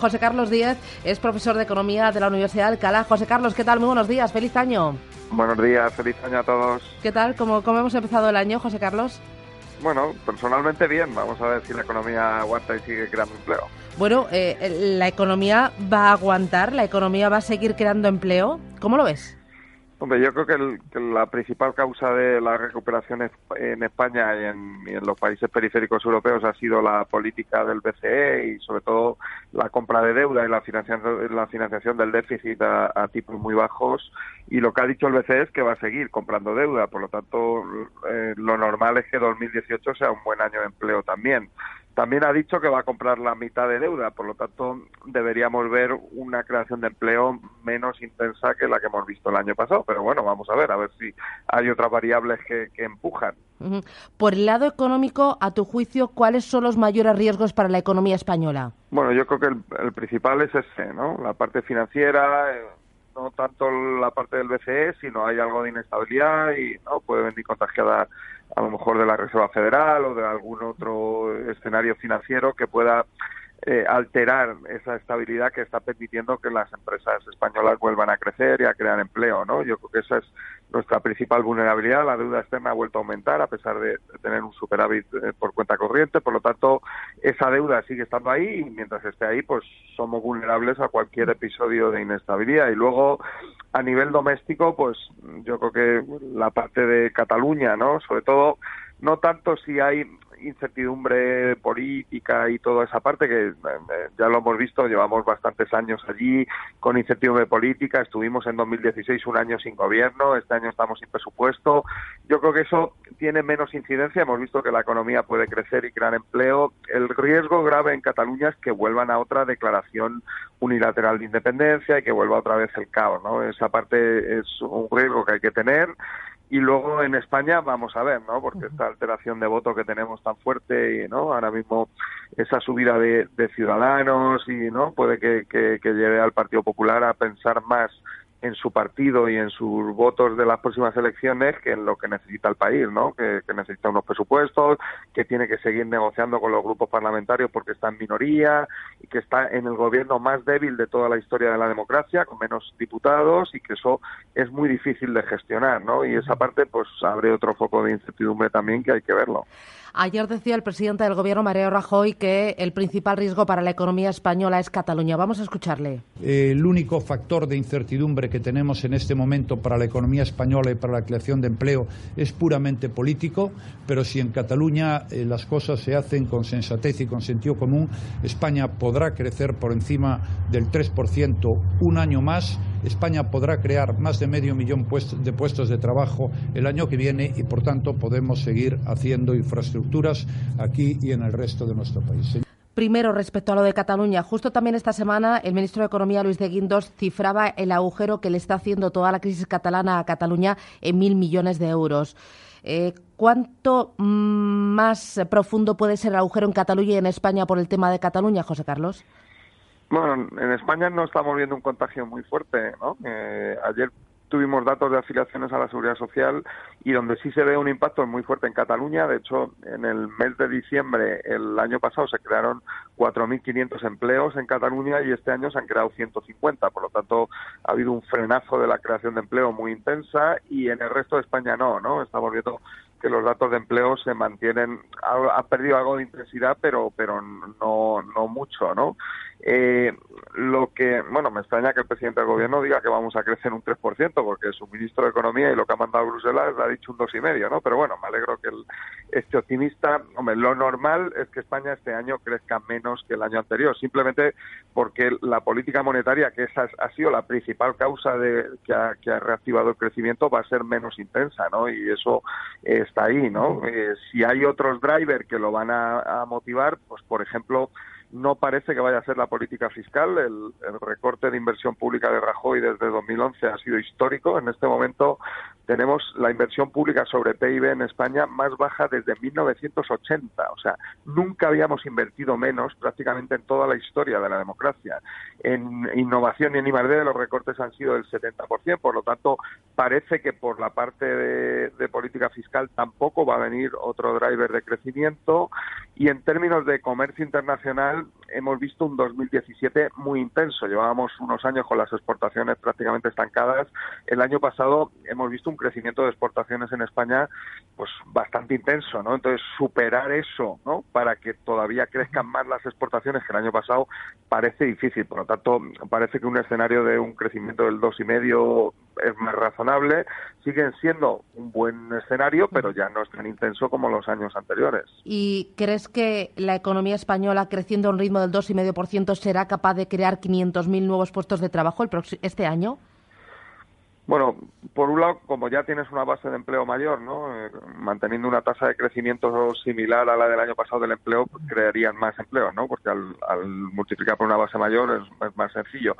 José Carlos Díez es profesor de Economía de la Universidad de Alcalá. José Carlos, ¿qué tal? Muy buenos días, feliz año. Buenos días, feliz año a todos. ¿Qué tal? ¿Cómo, cómo hemos empezado el año, José Carlos? Bueno, personalmente bien. Vamos a ver si la economía aguanta y sigue creando empleo. Bueno, eh, ¿la economía va a aguantar? ¿La economía va a seguir creando empleo? ¿Cómo lo ves? Hombre, yo creo que, la principal causa de la recuperación en España y en, los países periféricos europeos ha sido la política del BCE y sobre todo la compra de deuda y la financiación, la financiación del déficit a, tipos muy bajos. Y lo que ha dicho el BCE es que va a seguir comprando deuda. Por lo tanto, eh, lo normal es que 2018 sea un buen año de empleo también. También ha dicho que va a comprar la mitad de deuda, por lo tanto deberíamos ver una creación de empleo menos intensa que la que hemos visto el año pasado. Pero bueno, vamos a ver, a ver si hay otras variables que, empujan. Por el lado económico, a tu juicio, ¿cuáles son los mayores riesgos para la economía española? Bueno, yo creo que el, principal es ese, ¿no? La parte financiera, eh, no tanto la parte del BCE, sino hay algo de inestabilidad y no puede venir contagiada a lo mejor de la Reserva Federal o de algún otro escenario financiero que pueda eh, alterar esa estabilidad que está permitiendo que las empresas españolas vuelvan a crecer y a crear empleo, ¿no? Yo creo que esa es nuestra principal vulnerabilidad. La deuda externa ha vuelto a aumentar a pesar de, tener un superávit eh, por cuenta corriente. Por lo tanto, esa deuda sigue estando ahí y mientras esté ahí, pues somos vulnerables a cualquier episodio de inestabilidad. Y luego, a nivel doméstico, pues yo creo que la parte de Cataluña, ¿no? Sobre todo, no tanto si hay incertidumbre política y toda esa parte que eh, ya lo hemos visto, llevamos bastantes años allí con incertidumbre política, estuvimos en 2016 un año sin gobierno, este año estamos sin presupuesto. Yo creo que eso tiene menos incidencia, hemos visto que la economía puede crecer y crear empleo. El riesgo grave en Cataluña es que vuelvan a otra declaración unilateral de independencia y que vuelva otra vez el caos, ¿no? Esa parte es un riesgo que hay que tener y luego en España vamos a ver, ¿no? Porque esta alteración de voto que tenemos tan fuerte y, ¿no? Ahora mismo esa subida de, ciudadanos y, ¿no? Puede que, que, que lleve al Partido Popular a pensar más en su partido y en sus votos de las próximas elecciones que en lo que necesita el país, ¿no? Que, necesita unos presupuestos, que tiene que seguir negociando con los grupos parlamentarios porque está en minoría y que está en el gobierno más débil de toda la historia de la democracia, con menos diputados y que eso es muy difícil de gestionar, ¿no? Y esa parte, pues, abre otro foco de incertidumbre también que hay que verlo. Ayer decía el presidente del Gobierno, Mario Rajoy, que el principal riesgo para la economía española es Cataluña. Vamos a escucharle. El único factor de incertidumbre que tenemos en este momento para la economía española y para la creación de empleo es puramente político, pero si en Cataluña eh, las cosas se hacen con sensatez y con sentido común, España podrá crecer por encima del 3% un año más. España podrá crear más de medio millón de puestos de trabajo el año que viene y, por tanto, podemos seguir haciendo infraestructura aquí y en el resto de nuestro país. Primero, respecto a lo de Cataluña, justo también esta semana el ministro de Economía, Luis de Guindos, cifraba el agujero que le está haciendo toda la crisis catalana a Cataluña en mil millones de euros. Eh, ¿Cuánto más profundo puede ser el agujero en Cataluña y en España por el tema de Cataluña, José Carlos? Bueno, en España no estamos viendo un contagio muy fuerte, ¿no? Eh, ayer tuvimos datos de afiliaciones a la seguridad social y donde sí se ve un impacto muy fuerte en Cataluña. De hecho, en el mes de diciembre el año pasado se crearon 4.500 empleos en Cataluña y este año se han creado 150. Por lo tanto, ha habido un frenazo de la creación de empleo muy intensa y en el resto de España no, ¿no? Estamos viendo que los datos de empleo se mantienen, ha, perdido algo de intensidad, pero, pero no, no mucho, ¿no? Eh, lo que, bueno, me extraña que el presidente del gobierno diga que vamos a crecer un 3%, porque su ministro de Economía y lo que ha mandado Bruselas le ha dicho un 2,5%, ¿no? Pero bueno, me alegro que el, este optimista, hombre, lo normal es que España este año crezca menos que el año anterior, simplemente porque la política monetaria, que esa ha sido la principal causa de que ha, que ha reactivado el crecimiento, va a ser menos intensa, ¿no? Y eso está ahí, ¿no? Eh, si hay otros drivers que lo van a, a motivar, pues por ejemplo, no parece que vaya a ser la política fiscal. El, el recorte de inversión pública de Rajoy desde 2011 ha sido histórico. En este momento tenemos la inversión pública sobre PIB en España más baja desde 1980. O sea, nunca habíamos invertido menos prácticamente en toda la historia de la democracia. En innovación y en I+D los recortes han sido del 70%, por lo tanto parece que por la parte de, de política fiscal tampoco va a venir otro driver de crecimiento y en términos de comercio internacional hemos visto un 2017 muy intenso. Llevábamos unos años con las exportaciones prácticamente estancadas. El año pasado hemos visto un crecimiento de exportaciones en España pues bastante intenso, ¿no? Entonces superar eso, ¿no? Para que todavía crezcan más las exportaciones que el año pasado parece difícil. Por lo tanto, parece que un escenario de un crecimiento del dos y medio es más razonable. Siguen siendo un buen escenario, pero ya no es tan intenso como los años anteriores. ¿Y crees que la economía española creciendo a un ritmo del 2,5% será capaz de crear 500.000 nuevos puestos de trabajo el este año? Bueno, por un lado, como ya tienes una base de empleo mayor, ¿no? Eh, manteniendo una tasa de crecimiento similar a la del año pasado del empleo, pues, crearían más empleo, ¿no? Porque al, multiplicar por una base mayor es, más sencillo.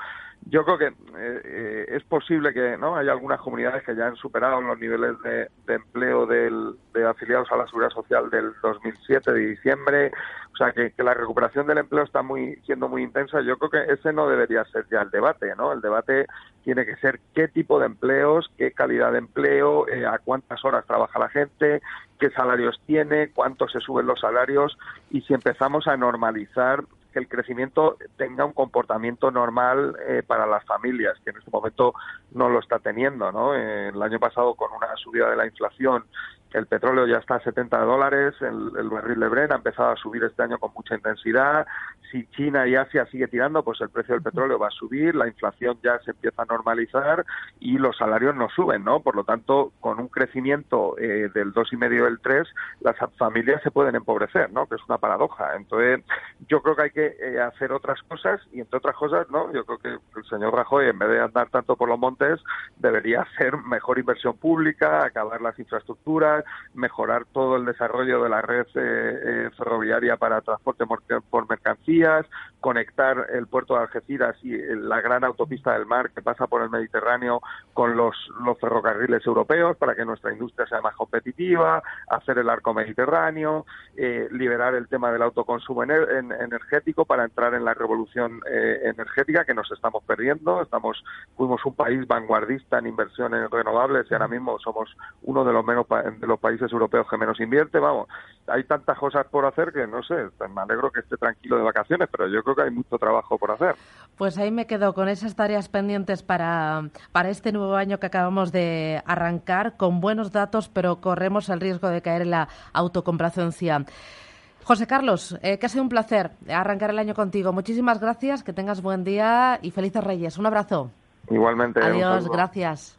Yo creo que eh, eh, es posible que no haya algunas comunidades que ya han superado los niveles de, empleo del, de afiliados a la seguridad social del 2007 de diciembre. O sea, que, la recuperación del empleo está muy siendo muy intensa. Yo creo que ese no debería ser ya el debate, ¿no? El debate tiene que ser qué tipo de empleos, qué calidad de empleo, eh, a cuántas horas trabaja la gente, qué salarios tiene, cuánto se suben los salarios y si empezamos a normalizar el crecimiento tenga un comportamiento normal eh, para las familias, que en este momento no lo está teniendo. ¿no? Eh, el año pasado, con una subida de la inflación el petróleo ya está a 70 dólares, el, el, barril de Brent ha empezado a subir este año con mucha intensidad. Si China y Asia sigue tirando, pues el precio del petróleo va a subir, la inflación ya se empieza a normalizar y los salarios no suben, ¿no? Por lo tanto, con un crecimiento eh, del 2,5 del 3, las familias se pueden empobrecer, ¿no? Que es una paradoja. Entonces, yo creo que hay que eh, hacer otras cosas y, entre otras cosas, ¿no? Yo creo que el señor Rajoy, en vez de andar tanto por los montes, debería hacer mejor inversión pública, acabar las infraestructuras, mejorar todo el desarrollo de la red eh, eh, ferroviaria para transporte por mercancías, conectar el puerto de Algeciras y la gran autopista del mar que pasa por el Mediterráneo con los, ferrocarriles europeos para que nuestra industria sea más competitiva, hacer el arco mediterráneo, eh, liberar el tema del autoconsumo energético para entrar en la revolución energética que nos estamos perdiendo. Estamos, fuimos un país vanguardista en inversiones renovables y ahora mismo somos uno de los menos los países europeos que menos invierte, vamos, hay tantas cosas por hacer que no sé, me alegro que esté tranquilo de vacaciones, pero yo creo que hay mucho trabajo por hacer. Pues ahí me quedo con esas tareas pendientes para, para este nuevo año que acabamos de arrancar, con buenos datos, pero corremos el riesgo de caer en la autocomplacencia. José Carlos, eh, que ha sido un placer arrancar el año contigo. Muchísimas gracias, que tengas buen día y felices Reyes. Un abrazo. Igualmente. Adiós, gracias.